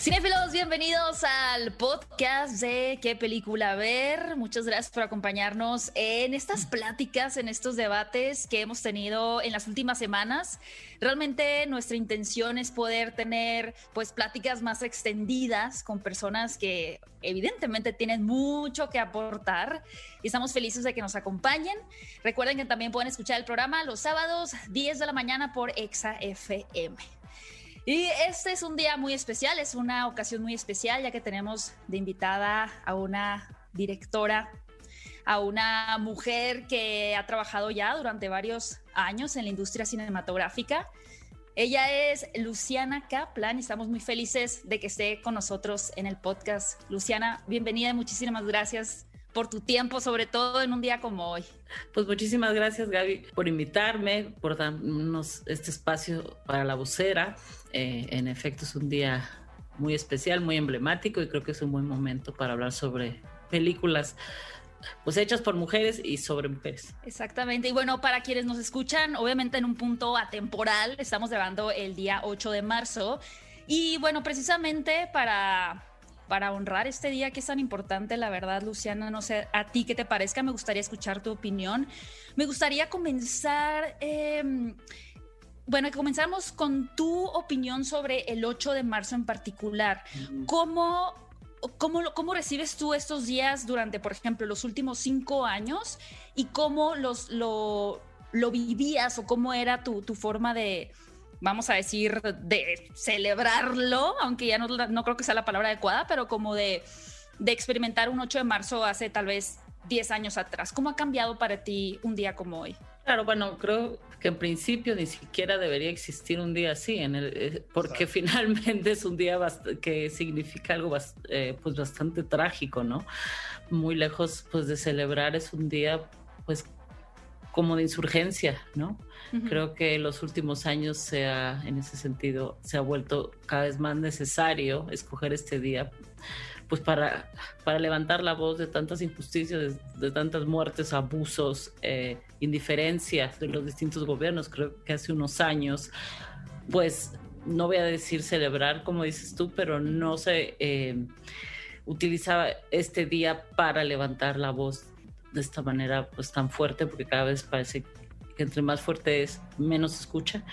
Cinefilos, bienvenidos al podcast de qué película ver. Muchas gracias por acompañarnos en estas pláticas, en estos debates que hemos tenido en las últimas semanas. Realmente nuestra intención es poder tener pues pláticas más extendidas con personas que evidentemente tienen mucho que aportar y estamos felices de que nos acompañen. Recuerden que también pueden escuchar el programa los sábados 10 de la mañana por Exa FM. Y este es un día muy especial, es una ocasión muy especial ya que tenemos de invitada a una directora, a una mujer que ha trabajado ya durante varios años en la industria cinematográfica. Ella es Luciana Kaplan y estamos muy felices de que esté con nosotros en el podcast. Luciana, bienvenida y muchísimas gracias por tu tiempo, sobre todo en un día como hoy. Pues muchísimas gracias Gaby por invitarme, por darnos este espacio para la vocera. Eh, en efecto es un día muy especial, muy emblemático y creo que es un buen momento para hablar sobre películas pues hechas por mujeres y sobre mujeres. Exactamente. Y bueno, para quienes nos escuchan, obviamente en un punto atemporal, estamos grabando el día 8 de marzo. Y bueno, precisamente para para honrar este día que es tan importante, la verdad, Luciana, no sé a ti qué te parezca, me gustaría escuchar tu opinión. Me gustaría comenzar, eh, bueno, comenzamos con tu opinión sobre el 8 de marzo en particular. ¿Cómo, cómo, cómo recibes tú estos días durante, por ejemplo, los últimos cinco años y cómo los, lo, lo vivías o cómo era tu, tu forma de vamos a decir, de celebrarlo, aunque ya no, no creo que sea la palabra adecuada, pero como de, de experimentar un 8 de marzo hace tal vez 10 años atrás. ¿Cómo ha cambiado para ti un día como hoy? Claro, bueno, creo que en principio ni siquiera debería existir un día así, en el, eh, porque finalmente es un día que significa algo eh, pues bastante trágico, ¿no? Muy lejos pues de celebrar, es un día pues como de insurgencia, ¿no? Creo que en los últimos años se ha, en ese sentido, se ha vuelto cada vez más necesario escoger este día, pues para, para levantar la voz de tantas injusticias, de, tantas muertes, abusos, eh, indiferencias de los distintos gobiernos. Creo que hace unos años, pues no voy a decir celebrar, como dices tú, pero no se eh, utilizaba este día para levantar la voz de esta manera pues tan fuerte, porque cada vez parece que entre más fuerte es, menos se escucha,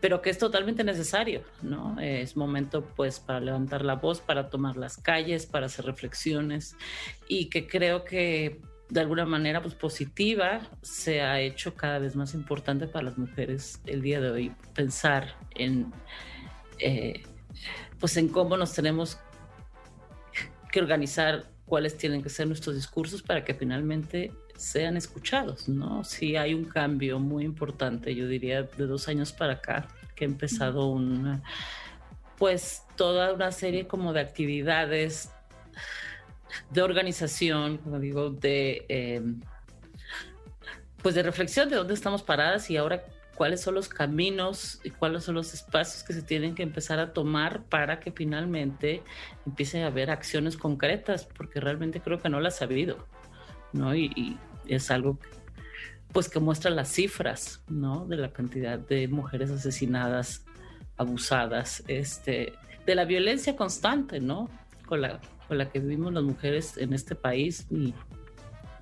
pero que es totalmente necesario, ¿no? Es momento pues para levantar la voz, para tomar las calles, para hacer reflexiones y que creo que de alguna manera pues positiva se ha hecho cada vez más importante para las mujeres el día de hoy pensar en eh, pues en cómo nos tenemos que organizar cuáles tienen que ser nuestros discursos para que finalmente sean escuchados, ¿no? Sí hay un cambio muy importante, yo diría, de dos años para acá, que ha empezado una, pues toda una serie como de actividades de organización, como digo, de, em, pues de reflexión de dónde estamos paradas y ahora cuáles son los caminos y cuáles son los espacios que se tienen que empezar a tomar para que finalmente empiece a haber acciones concretas, porque realmente creo que no las ha habido, ¿no? Y, es algo pues que muestra las cifras, ¿no? De la cantidad de mujeres asesinadas, abusadas, este, de la violencia constante, ¿no? Con la, con la que vivimos las mujeres en este país y,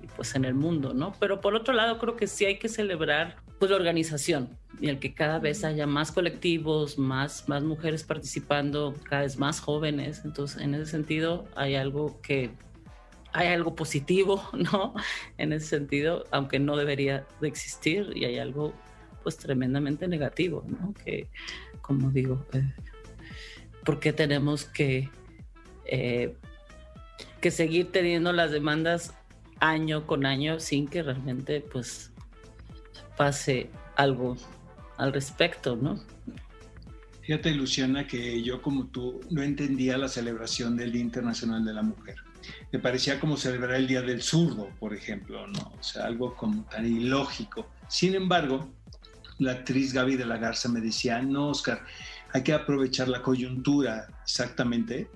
y pues en el mundo, ¿no? Pero por otro lado creo que sí hay que celebrar pues la organización y el que cada vez haya más colectivos, más, más mujeres participando, cada vez más jóvenes. Entonces, en ese sentido, hay algo que hay algo positivo, ¿no? En ese sentido, aunque no debería de existir, y hay algo pues tremendamente negativo, ¿no? Que, como digo, eh, porque tenemos que, eh, que seguir teniendo las demandas año con año sin que realmente pues pase algo al respecto, ¿no? Fíjate, Luciana, que yo como tú no entendía la celebración del Día Internacional de la Mujer. Me parecía como celebrar el Día del Zurdo, por ejemplo, ¿no? O sea, algo como tan ilógico. Sin embargo, la actriz Gaby de la Garza me decía, no, Oscar, hay que aprovechar la coyuntura exactamente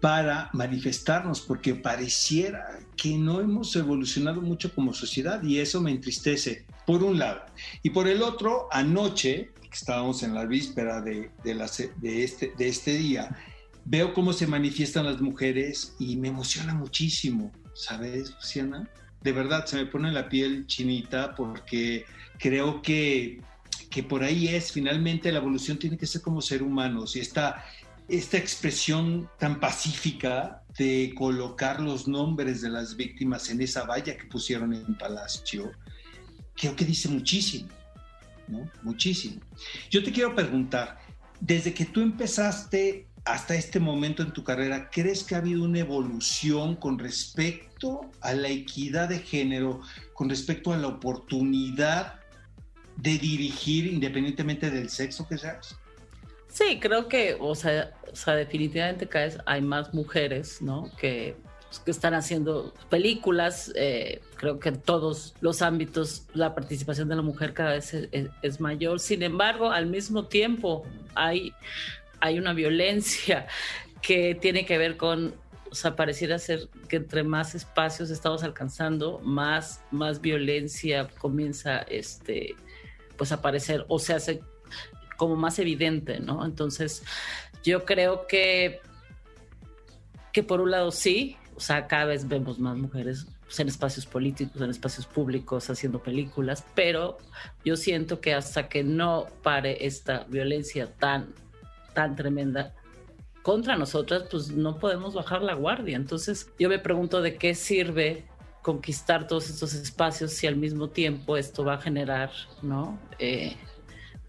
para manifestarnos, porque pareciera que no hemos evolucionado mucho como sociedad y eso me entristece, por un lado. Y por el otro, anoche, que estábamos en la víspera de, de, este, de este día, veo cómo se manifiestan las mujeres y me emociona muchísimo, ¿sabes, Luciana? De verdad, se me pone la piel chinita porque creo que, que por ahí es, finalmente la evolución tiene que ser como ser humanos y esta esta expresión tan pacífica de colocar los nombres de las víctimas en esa valla que pusieron en Palacio, creo que dice muchísimo, ¿no? Muchísimo. Yo te quiero preguntar, desde que tú empezaste hasta este momento en tu carrera, ¿crees que ha habido una evolución con respecto a la equidad de género, con respecto a la oportunidad de dirigir independientemente del sexo que seas? Sí, creo que, o sea, definitivamente cada vez hay más mujeres, ¿no? Que, pues, que están haciendo películas. Eh, creo que en todos los ámbitos la participación de la mujer cada vez es, mayor. Sin embargo, al mismo tiempo hay, hay una violencia que tiene que ver con o sea, pareciera ser que entre más espacios estamos alcanzando, más, más violencia comienza este, pues a aparecer o se hace como más evidente, ¿no? Entonces, yo creo que, que por un lado sí, o sea, cada vez vemos más mujeres pues, en espacios políticos, en espacios públicos, haciendo películas, pero yo siento que hasta que no pare esta violencia tan, tan tremenda contra nosotras, pues no podemos bajar la guardia. Entonces yo me pregunto de qué sirve conquistar todos estos espacios si al mismo tiempo esto va a generar, ¿no? Eh,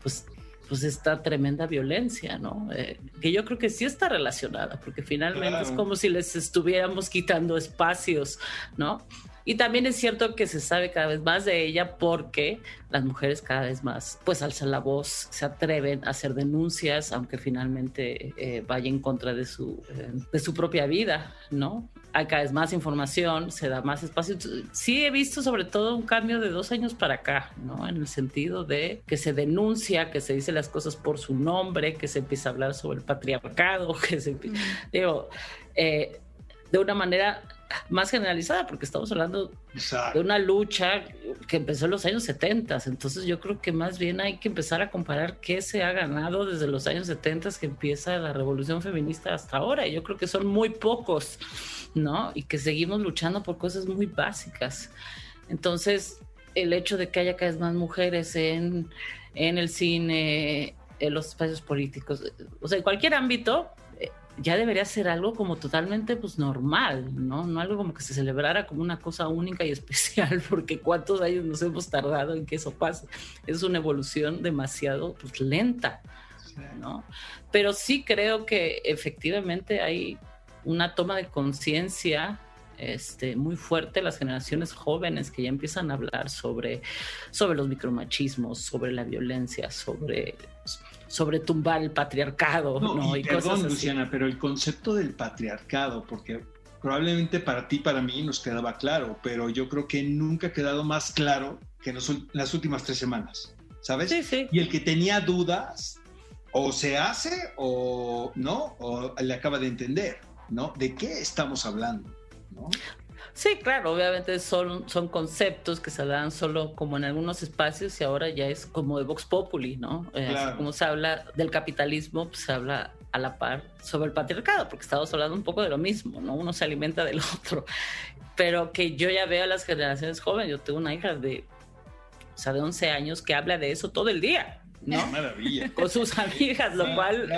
pues pues esta tremenda violencia, ¿no? Eh, que yo creo que sí está relacionada, porque finalmente es como si les estuviéramos quitando espacios, ¿no? Y también es cierto que se sabe cada vez más de ella porque las mujeres cada vez más pues alzan la voz, se atreven a hacer denuncias, aunque finalmente eh, vaya en contra de su, eh, de su propia vida, ¿no? Hay cada vez más información, se da más espacio. Sí he visto sobre todo un cambio de dos años para acá, ¿no? En el sentido de que se denuncia, que se dice las cosas por su nombre, que se empieza a hablar sobre el patriarcado, que se... Digo, eh, de una manera más generalizada, porque estamos hablando de una lucha que empezó en los años 70. Entonces yo creo que más bien hay que empezar a comparar qué se ha ganado desde los años 70 que empieza la revolución feminista hasta ahora. Y yo creo que son muy pocos, ¿no? Y que seguimos luchando por cosas muy básicas. Entonces, el hecho de que haya cada vez más mujeres en, en el cine, en los espacios políticos, o sea, en cualquier ámbito, ya debería ser algo como totalmente pues normal, ¿no? No algo como que se celebrara como una cosa única y especial, porque cuántos años nos hemos tardado en que eso pase. Es una evolución demasiado pues, lenta, ¿no? Pero sí creo que efectivamente hay una toma de conciencia este, muy fuerte las generaciones jóvenes que ya empiezan a hablar sobre, sobre los micromachismos, sobre la violencia, sobre sobre tumbar el patriarcado. No, Y perdón, Luciana, pero el concepto del patriarcado, porque probablemente para ti, para mí nos quedaba claro, pero yo creo que nunca ha quedado más claro que en las últimas tres semanas, ¿sabes? Sí, sí. Y el que tenía dudas, o se hace o no, o le acaba de entender, ¿no? ¿De qué estamos hablando? ¿no? Sí, claro, obviamente son, son conceptos que se dan solo como en algunos espacios y ahora ya es como de Vox Populi, ¿no? Eh, como se habla del capitalismo, pues se habla a la par sobre el patriarcado, porque estamos hablando un poco de lo mismo, ¿no? Uno se alimenta del otro. Pero que yo ya veo a las generaciones jóvenes, yo tengo una hija de, o sea, de 11 años que habla de eso todo el día. ¿No? Maravilla. Con sus amigas, lo cual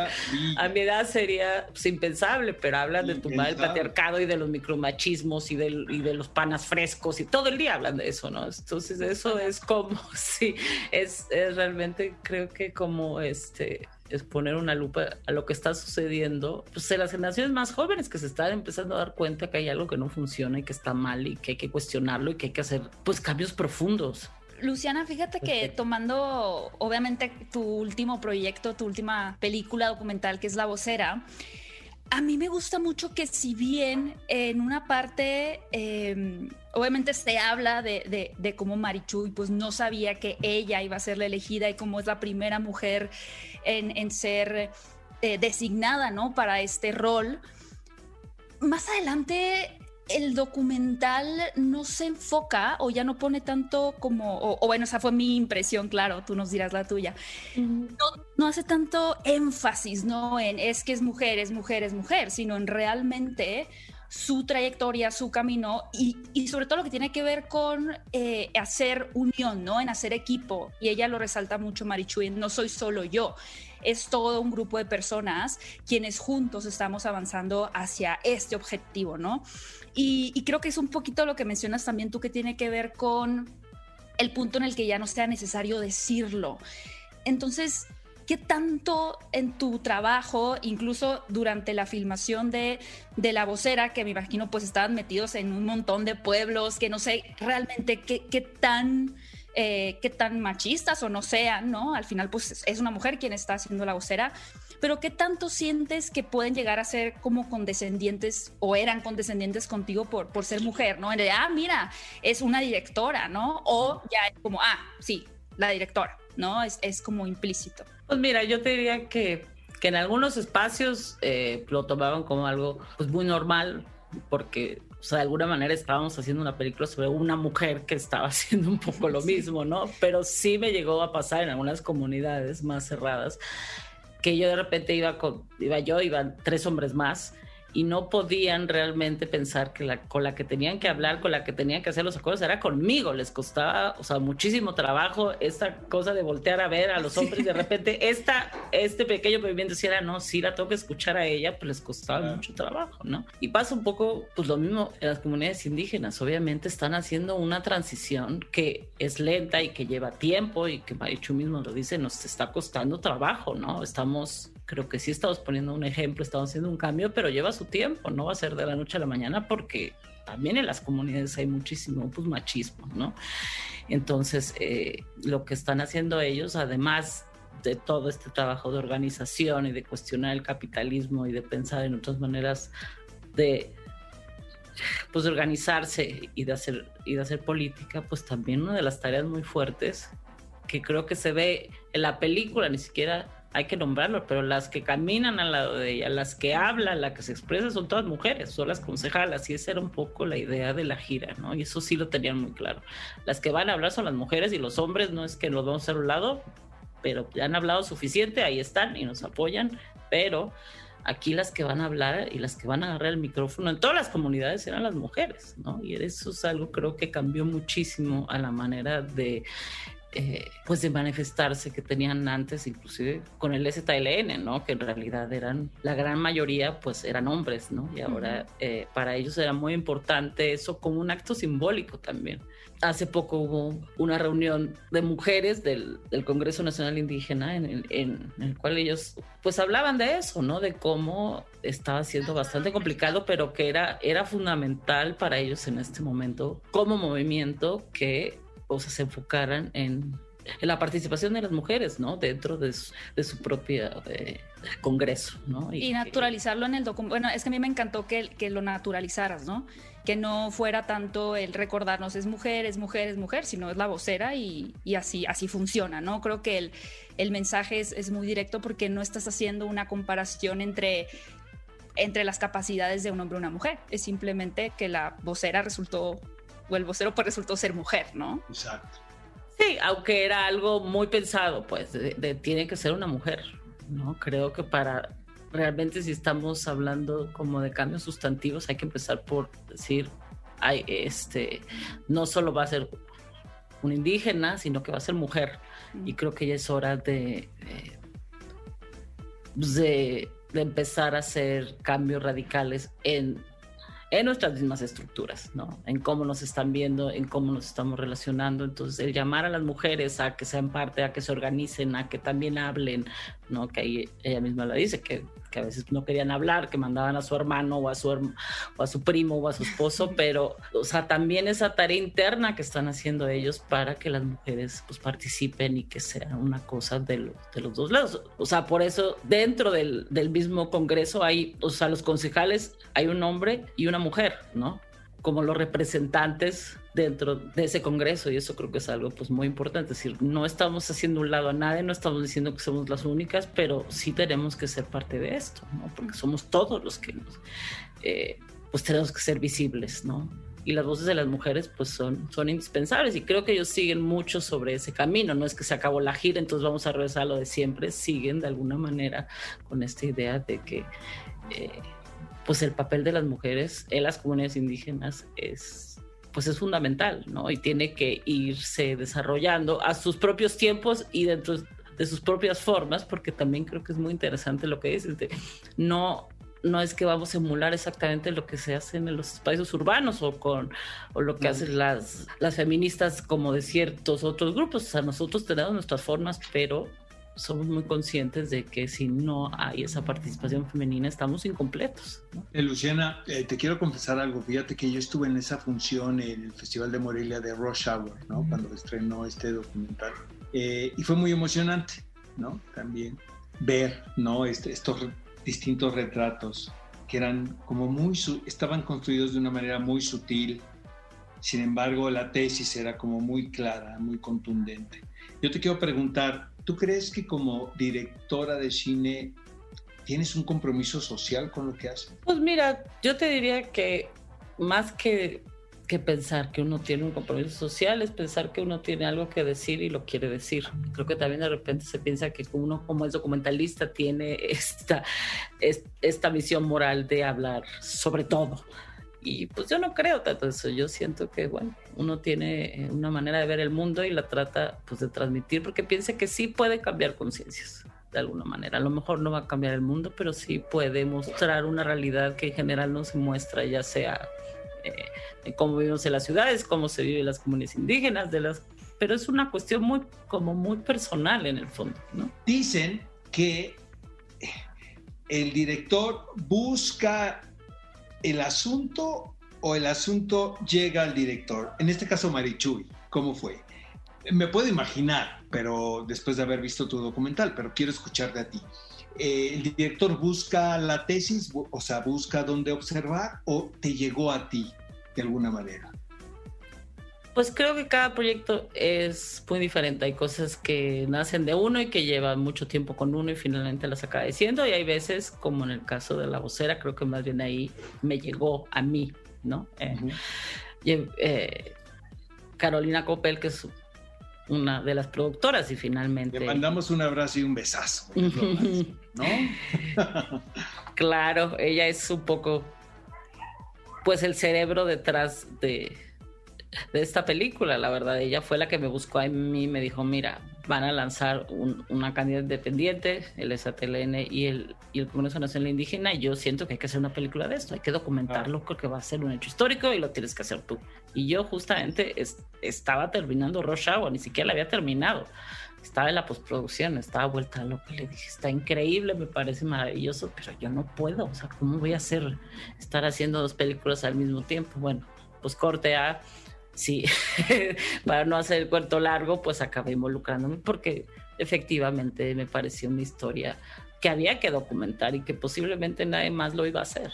a mi edad sería pues, impensable, pero hablan de tumbar el patriarcado y de los micromachismos y, y de los panas frescos y todo el día hablan de eso, ¿no? Entonces eso es como, sí, es, es realmente creo que como este es poner una lupa a lo que está sucediendo, pues en las generaciones más jóvenes que se están empezando a dar cuenta que hay algo que no funciona y que está mal y que hay que cuestionarlo y que hay que hacer pues cambios profundos. Luciana, fíjate que tomando obviamente tu último proyecto, tu última película documental que es La Vocera, a mí me gusta mucho que si bien en una parte em, obviamente se habla de, cómo Marichuy pues no sabía que ella iba a ser la elegida y cómo es la primera mujer en, ser eh, designada ¿no? para este rol, más adelante el documental no se enfoca o ya no pone tanto como, o, bueno, esa fue mi impresión, claro, tú nos dirás la tuya. no, hace tanto énfasis, ¿no? En es que es mujer, es mujer, es mujer, sino en realmente su trayectoria, su camino y, sobre todo lo que tiene que ver con eh, hacer unión, ¿no? En hacer equipo. Y ella lo resalta mucho, Marichuy, no soy solo yo, es todo un grupo de personas quienes juntos estamos avanzando hacia este objetivo, ¿no? Y, y creo que es un poquito lo que mencionas también tú que tiene que ver con el punto en el que ya no sea necesario decirlo. Entonces, ¿Qué tanto en tu trabajo, incluso durante la filmación de, de La Vocera, que me imagino pues estaban metidos en un montón de pueblos, que no sé realmente qué, qué tan... Eh, qué tan machistas o no sean, ¿no? Al final, pues es una mujer quien está haciendo la vocera, pero qué tanto sientes que pueden llegar a ser como condescendientes o eran condescendientes contigo por, por ser mujer, ¿no? En de, ah, mira, es una directora, ¿no? O ya como, ah, sí, la directora, ¿no? Es, es como implícito. Pues mira, yo te diría que, que en algunos espacios eh, lo tomaban como algo pues muy normal, porque o sea, de alguna manera estábamos haciendo una película sobre una mujer que estaba haciendo un poco lo mismo, ¿no? Pero sí me llegó a pasar en algunas comunidades más cerradas que yo de repente iba con, iba yo, iban tres hombres más y no podían realmente pensar que la, con la que tenían que hablar, con la que tenían que hacer los acuerdos era conmigo. Les costaba, o sea, muchísimo trabajo esta cosa de voltear a ver a los hombres. De repente, esta, este pequeño movimiento, si era, no, si la tengo que escuchar a ella, pues les costaba mucho trabajo, ¿no? Y pasa un poco, pues lo mismo en las comunidades indígenas. Obviamente están haciendo una transición que es lenta y que lleva tiempo y que Marichu mismo lo dice, nos está costando trabajo, ¿no? Estamos creo que sí estamos poniendo un ejemplo, estamos haciendo un cambio, pero lleva su tiempo, no va a ser de la noche a la mañana porque también en las comunidades hay muchísimo pues, machismo, ¿no? Entonces, eh, lo que están haciendo ellos, además de todo este trabajo de organización y de cuestionar el capitalismo y de pensar en otras maneras de pues organizarse y de hacer y de hacer política, pues también una de las tareas muy fuertes que creo que se ve en la película, ni siquiera hay que nombrarlo, pero las que caminan al lado de ella, las que hablan, las que se expresan, son todas mujeres, son las concejalas, y esa era un poco la idea de la gira, ¿no? Y eso sí lo tenían muy claro. Las que van a hablar son las mujeres y los hombres no es que los vamos a un lado, pero ya han hablado suficiente, ahí están y nos apoyan, pero aquí las que van a hablar y las que van a agarrar el micrófono en todas las comunidades eran las mujeres, ¿no? Y eso es algo creo que cambió muchísimo a la manera de eh, pues de manifestarse que tenían antes, inclusive con el STLN, ¿no? Que en realidad eran, la gran mayoría, pues eran hombres, ¿no? Y ahora eh, para ellos era muy importante eso como un acto simbólico también. Hace poco hubo una reunión de mujeres del, del Congreso Nacional Indígena en el, en el, cual ellos pues hablaban de eso, ¿no? De cómo estaba siendo bastante complicado, pero que era, era fundamental para ellos en este momento como movimiento que cosas se enfocaran en, la participación de las mujeres, ¿no? Dentro de su, de su propio eh, congreso, ¿no? Y, naturalizarlo en el documento. Bueno, es que a mí me encantó que, que lo naturalizaras, ¿no? Que no fuera tanto el recordarnos es mujer, es mujer, es mujer, sino es la vocera y, y así, así funciona, ¿no? Creo que el, el mensaje es, es, muy directo porque no estás haciendo una comparación entre entre las capacidades de un hombre y una mujer, es simplemente que la vocera resultó o el vocero pues resultó ser mujer, ¿no? Exacto. Sí, aunque era algo muy pensado, pues de, tiene que ser una mujer, ¿no? Creo que para realmente si estamos hablando como de cambios sustantivos hay que empezar por decir, hay, este, no solo va a ser un indígena, sino que va a ser mujer. Y creo que ya es hora de, de, de empezar a hacer cambios radicales en en nuestras mismas estructuras, ¿no? En cómo nos están viendo, en cómo nos estamos relacionando. Entonces, el llamar a las mujeres a que sean parte, a que se organicen, a que también hablen, ¿no? Que ahí ella misma lo dice, que que a veces no querían hablar, que mandaban a su hermano o a su, o a su primo o a su esposo, pero, o sea, también esa tarea interna que están haciendo ellos para que las mujeres pues participen y que sea una cosa de, de los dos lados. O sea, por eso dentro del, del mismo Congreso hay, o sea, los concejales hay un hombre y una mujer, ¿no? Como los representantes dentro de ese congreso y eso creo que es algo pues muy importante, es decir, no estamos haciendo un lado a nadie, no estamos diciendo que somos las únicas, pero sí tenemos que ser parte de esto, ¿no? porque somos todos los que nos, eh, pues tenemos que ser visibles, ¿no? y las voces de las mujeres pues son, son indispensables y creo que ellos siguen mucho sobre ese camino, no es que se acabó la gira, entonces vamos a regresar a lo de siempre, siguen de alguna manera con esta idea de que eh, pues el papel de las mujeres en las comunidades indígenas es pues es fundamental, ¿no? Y tiene que irse desarrollando a sus propios tiempos y dentro de sus propias formas, porque también creo que es muy interesante lo que dices, de no no es que vamos a emular exactamente lo que se hace en los espacios urbanos o con o lo que hacen las, las feministas como de ciertos otros grupos. O sea, nosotros tenemos nuestras formas, pero somos muy conscientes de que si no hay esa participación femenina estamos incompletos. Eh, Luciana, eh, te quiero confesar algo. Fíjate que yo estuve en esa función en el Festival de Morelia de Rush Hour, ¿no? Cuando estrenó este documental. Eh, y fue muy emocionante, ¿no? También ver, ¿no? Este, estos distintos retratos que eran como muy, estaban construidos de una manera muy sutil, sin embargo la tesis era como muy clara, muy contundente. Yo te quiero preguntar, ¿tú crees que como directora de cine tienes un compromiso social con lo que haces? Pues mira, yo te diría que más que que pensar que uno tiene un compromiso social, es pensar que uno tiene algo que decir y lo quiere decir. Creo que también de repente se piensa que uno como es documentalista tiene esta, esta misión moral de hablar sobre todo. Y pues yo no creo tanto eso, yo siento que, bueno, uno tiene una manera de ver el mundo y la trata pues de transmitir porque piensa que sí puede cambiar conciencias de alguna manera. A lo mejor no va a cambiar el mundo, pero sí puede mostrar una realidad que en general no se muestra, ya sea eh, cómo vivimos en las ciudades, cómo se vive en las comunidades indígenas, de las, pero es una cuestión muy, como muy personal en el fondo. ¿no? Dicen que el director busca el asunto o el asunto llega al director. En este caso, Marichuy, ¿cómo fue? Me puedo imaginar, pero después de haber visto tu documental, pero quiero escucharte a ti. Eh, el director busca la tesis, o sea, busca dónde observar o te llegó a ti de alguna manera? Pues creo que cada proyecto es muy diferente. Hay cosas que nacen de uno y que llevan mucho tiempo con uno y finalmente las acaba diciendo. Y hay veces, como en el caso de la vocera, creo que más bien ahí me llegó a mí, ¿no? Eh, eh, Carolina Copel, que es una de las productoras y finalmente... Le mandamos un abrazo y un besazo, ¿no? claro, ella es un poco, pues el cerebro detrás de, de esta película, la verdad. Ella fue la que me buscó a mí y me dijo, mira, van a lanzar una candidata independiente, el SATLN y el, y el Congreso Nacional Indígena, y yo siento que hay que hacer una película de esto, hay que documentarlo porque va a ser un hecho histórico y lo tienes que hacer tú. Y yo justamente estaba terminando Rush Hour, ni siquiera la había terminado. Estaba en la postproducción, estaba vuelta a lo que le dije, está increíble, me parece maravilloso, pero yo no puedo, o sea, ¿cómo voy a hacer, estar haciendo dos películas al mismo tiempo? Bueno, pues corte a sí, para no hacer el cuento largo, pues acabé involucrándome porque efectivamente me pareció una historia que había que documentar y que posiblemente nadie más lo iba a hacer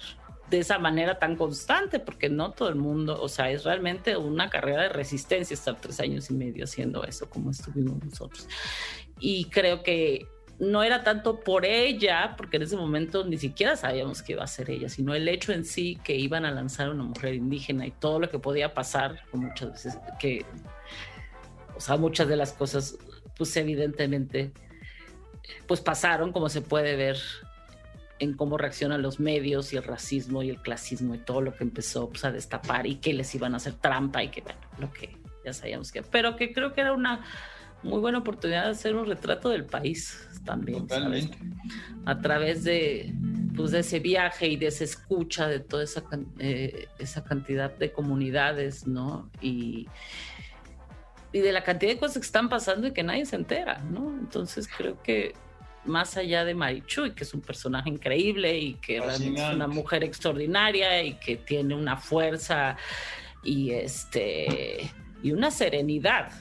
de esa manera tan constante, porque no todo el mundo, o sea, es realmente una carrera de resistencia estar tres años y medio haciendo eso como estuvimos nosotros. Y creo que no era tanto por ella, porque en ese momento ni siquiera sabíamos que iba a ser ella, sino el hecho en sí que iban a lanzar una mujer indígena y todo lo que podía pasar, muchas veces que, o sea, muchas de las cosas, pues evidentemente, pues pasaron, como se puede ver en cómo reaccionan los medios y el racismo y el clasismo y todo lo que empezó pues, a destapar y que les iban a hacer trampa y que, bueno, lo que ya sabíamos que, pero que creo que era una muy buena oportunidad de hacer un retrato del país también. A través de, pues, de ese viaje y de esa escucha de toda esa, eh, esa cantidad de comunidades, ¿no? Y, y de la cantidad de cosas que están pasando y que nadie se entera, ¿no? Entonces creo que más allá de Marichuy, que es un personaje increíble y que realmente es una mujer extraordinaria y que tiene una fuerza y este y una serenidad,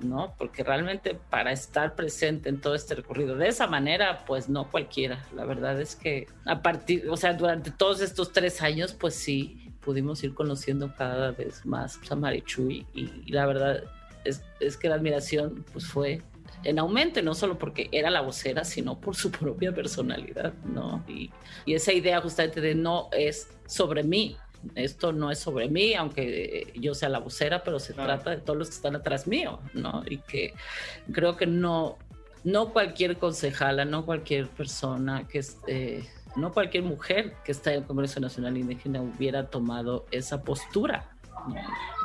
¿no? Porque realmente para estar presente en todo este recorrido de esa manera, pues no cualquiera. La verdad es que a partir, o sea, durante todos estos tres años, pues sí, pudimos ir conociendo cada vez más a Marichuy y, la verdad es, es, que la admiración pues fue en aumento, no solo porque era la vocera, sino por su propia personalidad, ¿no? Y, y esa idea justamente de no es sobre mí, esto no es sobre mí, aunque yo sea la vocera, pero se trata de todos los que están atrás mío, ¿no? Y que creo que no, no cualquier concejala, no cualquier persona que esté, no cualquier mujer que está en el Congreso Nacional Indígena hubiera tomado esa postura.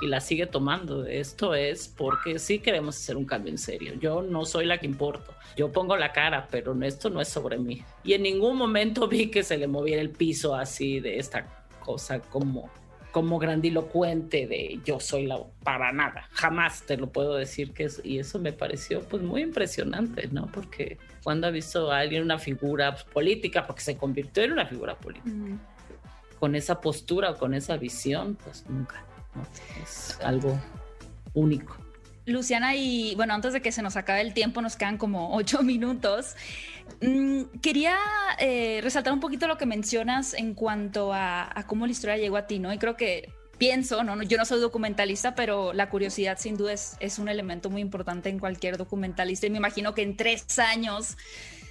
Y la sigue tomando. Esto es porque sí queremos hacer un cambio en serio. Yo no soy la que importo. Yo pongo la cara, pero esto no es sobre mí. Y en ningún momento vi que se le moviera el piso así de esta cosa como, como grandilocuente de yo soy la para nada, jamás te lo puedo decir que es, y eso me pareció pues muy impresionante, ¿no? Porque cuando ha visto a alguien una figura política, porque se convirtió en una figura política, con esa postura, con esa visión, pues nunca, Es algo único. Luciana, y bueno, antes de que se nos acabe el tiempo, nos quedan como ocho minutos. Mm, quería eh, resaltar un poquito lo que mencionas en cuanto a, cómo la historia llegó a ti, ¿no? Y creo que pienso, ¿no? Yo no soy documentalista, pero la curiosidad sin duda es, es un elemento muy importante en cualquier documentalista. Y me imagino que en tres años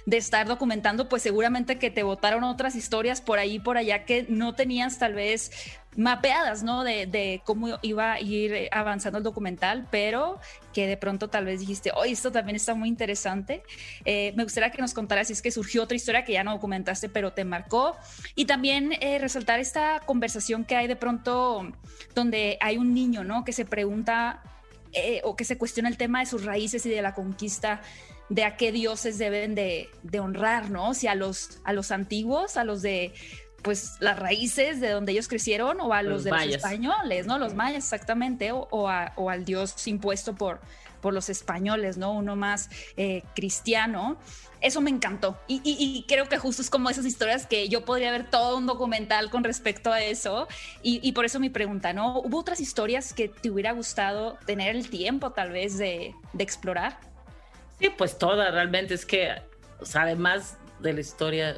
de estar documentando, pues seguramente que te botaron otras historias por ahí, por allá que no tenías tal vez mapeadas, ¿no? De, cómo iba a ir avanzando el documental, pero que de pronto tal vez dijiste, oye, esto también está muy interesante. Eh, me gustaría que nos contaras si es que surgió otra historia que ya no documentaste, pero te marcó. Y también eh, resaltar esta conversación que hay de pronto donde hay un niño, ¿no? Que se pregunta eh, o que se cuestiona el tema de sus raíces y de la conquista de a qué dioses deben de, honrar, ¿no? Si a los, a los antiguos, a los de pues las raíces de donde ellos crecieron o a los, de los españoles, ¿no? Los mayas exactamente, o, al dios impuesto por, por los españoles, ¿no? Uno más eh, cristiano. Eso me encantó. Y, creo que justo es como esas historias que yo podría ver todo un documental con respecto a eso. Y, por eso mi pregunta, ¿no? ¿Hubo otras historias que te hubiera gustado tener el tiempo tal vez de, de explorar? Pues toda, realmente es que, además de la historia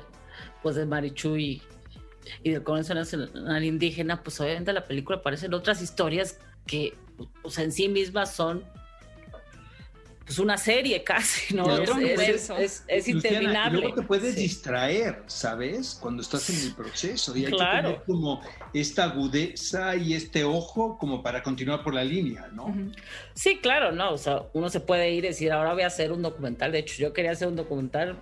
pues de Marichu y, del Congreso Nacional Indígena, pues obviamente en la película aparecen otras historias que, o sea, en sí mismas son pues una serie casi, ¿no? Es, es, es, interminable. luego te puedes distraer, ¿sabes? Cuando estás en el proceso. Y hay claro. que tener como esta agudeza y este ojo como para continuar por la línea, ¿no? Sí, claro, ¿no? O sea, uno se puede ir y decir, ahora voy a hacer un documental. De hecho, yo quería hacer un documental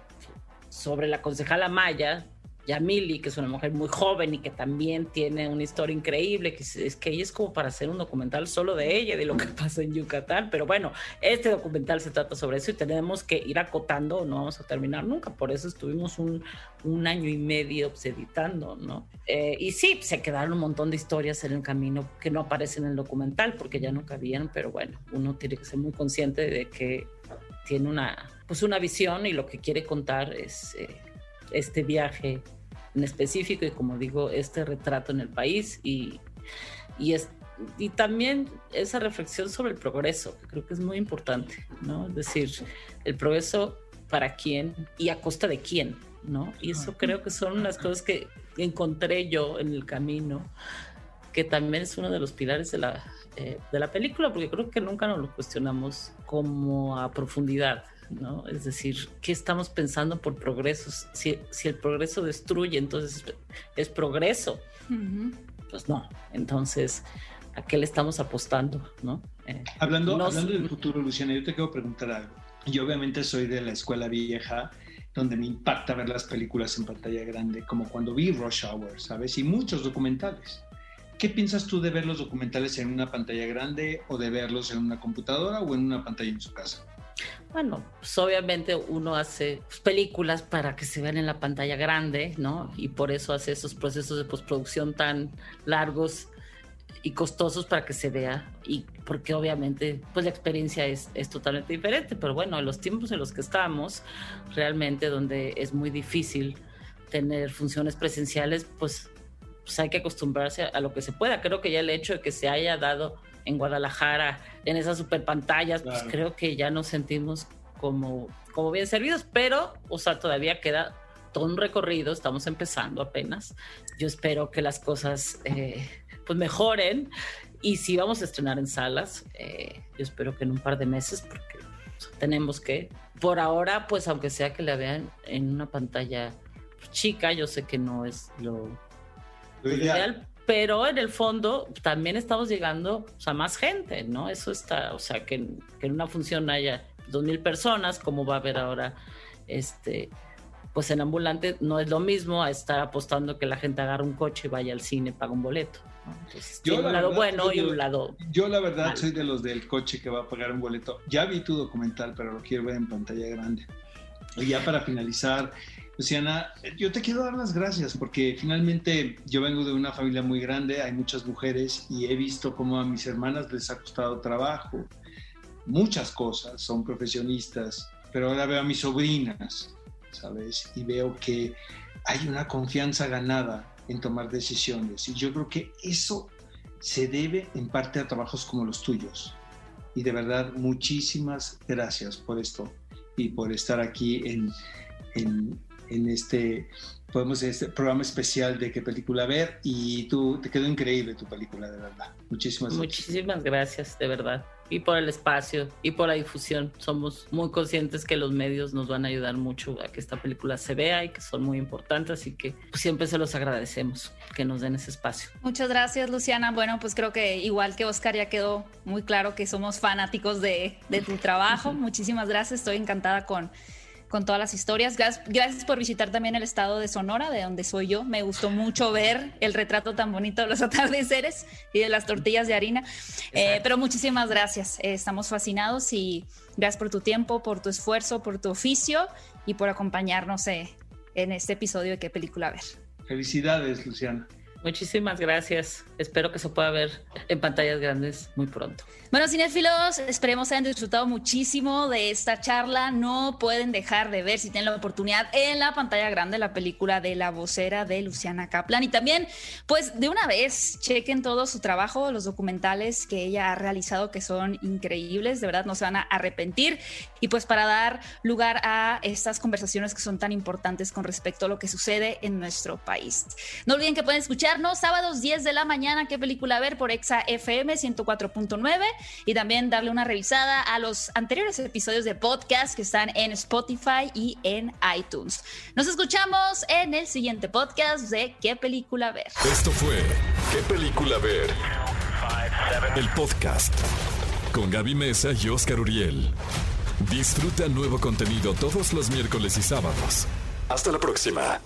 sobre la concejala Maya, Yamili, que es una mujer muy joven y que también tiene una historia increíble, que es, que ella es como para hacer un documental solo de ella, de lo que pasa en Yucatán, pero bueno, este documental se trata sobre eso y tenemos que ir acotando, no vamos a terminar nunca, por eso estuvimos un, año y medio editando, ¿no? Eh, y sí, se quedaron un montón de historias en el camino que no aparecen en el documental porque ya no cabían, pero bueno, uno tiene que ser muy consciente de que tiene una, pues una visión y lo que quiere contar es... Eh, este viaje en específico y como digo, este retrato en el país y, y, es, y también esa reflexión sobre el progreso, que creo que es muy importante, ¿no? Es decir, el progreso para quién y a costa de quién, ¿no? Y eso creo que son las cosas que encontré yo en el camino, que también es uno de los pilares de la, eh, de la película, porque creo que nunca nos lo cuestionamos como a profundidad. ¿No? Es decir, ¿qué estamos pensando por progresos? Si, el progreso destruye, entonces es progreso. Pues no. Entonces, ¿a qué le estamos apostando, no? Eh, hablando, hablando del futuro, Luciana, yo te quiero preguntar algo. Yo obviamente soy de la escuela vieja, donde me impacta ver las películas en pantalla grande, como cuando vi Rush Hour, ¿sabes? Y muchos documentales. ¿Qué piensas tú de ver los documentales en una pantalla grande o de verlos en una computadora o en una pantalla en su casa? Bueno, pues obviamente uno hace películas para que se vean en la pantalla grande, ¿no? Y por eso hace esos procesos de postproducción tan largos y costosos para que se vea y porque obviamente pues la experiencia es, es totalmente diferente, pero bueno, en los tiempos en los que estamos, realmente donde es muy difícil tener funciones presenciales, pues, pues hay que acostumbrarse a lo que se pueda. Creo que ya el hecho de que se haya dado en Guadalajara, en esas super pantallas, pues creo que ya nos sentimos como, como bien servidos, pero, o sea, todavía queda todo un recorrido, estamos empezando apenas. Yo espero que las cosas eh, pues mejoren y si vamos a estrenar en salas, eh, yo espero que en un par de meses, porque tenemos que, por ahora, pues aunque sea que la vean en una pantalla chica, yo sé que no es lo, ideal pero en el fondo también estamos llegando a más gente, ¿no? Eso está, o sea, que, que en una función haya dos mil personas, como va a haber ahora, este, pues en ambulante no es lo mismo a estar apostando que la gente agarre un coche y vaya al cine, paga un boleto. Entonces, tiene un lado bueno y un lado. Yo, la verdad, soy de los del coche que va a pagar un boleto. Ya vi tu documental, pero lo quiero ver en pantalla grande. Y ya para finalizar, Luciana, yo te quiero dar las gracias porque finalmente yo vengo de una familia muy grande, hay muchas mujeres y he visto cómo a mis hermanas les ha costado trabajo, muchas cosas, son profesionistas, pero ahora veo a mis sobrinas, ¿sabes? Y veo que hay una confianza ganada en tomar decisiones. Y yo creo que eso se debe en parte a trabajos como los tuyos. Y de verdad, muchísimas gracias por esto y por estar aquí en, en, en este, podemos este programa especial de qué película ver. Y tú, te quedó increíble tu película, de verdad. Muchísimas gracias. Muchísimas gracias, de verdad y por el espacio y por la difusión. Somos muy conscientes que los medios nos van a ayudar mucho a que esta película se vea y que son muy importantes, así que pues, siempre se los agradecemos que nos den ese espacio. Muchas gracias, Luciana. Bueno, pues creo que igual que Oscar ya quedó muy claro que somos fanáticos de, de tu trabajo. Muchísimas gracias, estoy encantada con con todas las historias. Gracias, por visitar también el estado de Sonora, de donde soy yo. Me gustó mucho ver el retrato tan bonito de los atardeceres y de las tortillas de harina. Eh, pero muchísimas gracias. Eh, estamos fascinados y gracias por tu tiempo, por tu esfuerzo, por tu oficio y por acompañarnos eh, en este episodio de qué película ver. Felicidades, Luciana. Muchísimas gracias. Espero que se pueda ver en pantallas grandes muy pronto. Bueno, cinéfilos, esperemos hayan disfrutado muchísimo de esta charla. No pueden dejar de ver, si tienen la oportunidad, en la pantalla grande la película de La vocera de Luciana Kaplan. Y también, pues, de una vez, chequen todo su trabajo, los documentales que ella ha realizado, que son increíbles. De verdad, no se van a arrepentir. Y pues, para dar lugar a estas conversaciones que son tan importantes con respecto a lo que sucede en nuestro país. No olviden que pueden escucharnos sábados 10 de la mañana. ¿Qué película ver? Por Exa FM 104.9 y también darle una revisada a los anteriores episodios de podcast que están en Spotify y en iTunes. Nos escuchamos en el siguiente podcast de ¿Qué película ver? Esto fue ¿Qué película ver? El podcast con Gaby Mesa y Oscar Uriel. Disfruta nuevo contenido todos los miércoles y sábados. Hasta la próxima.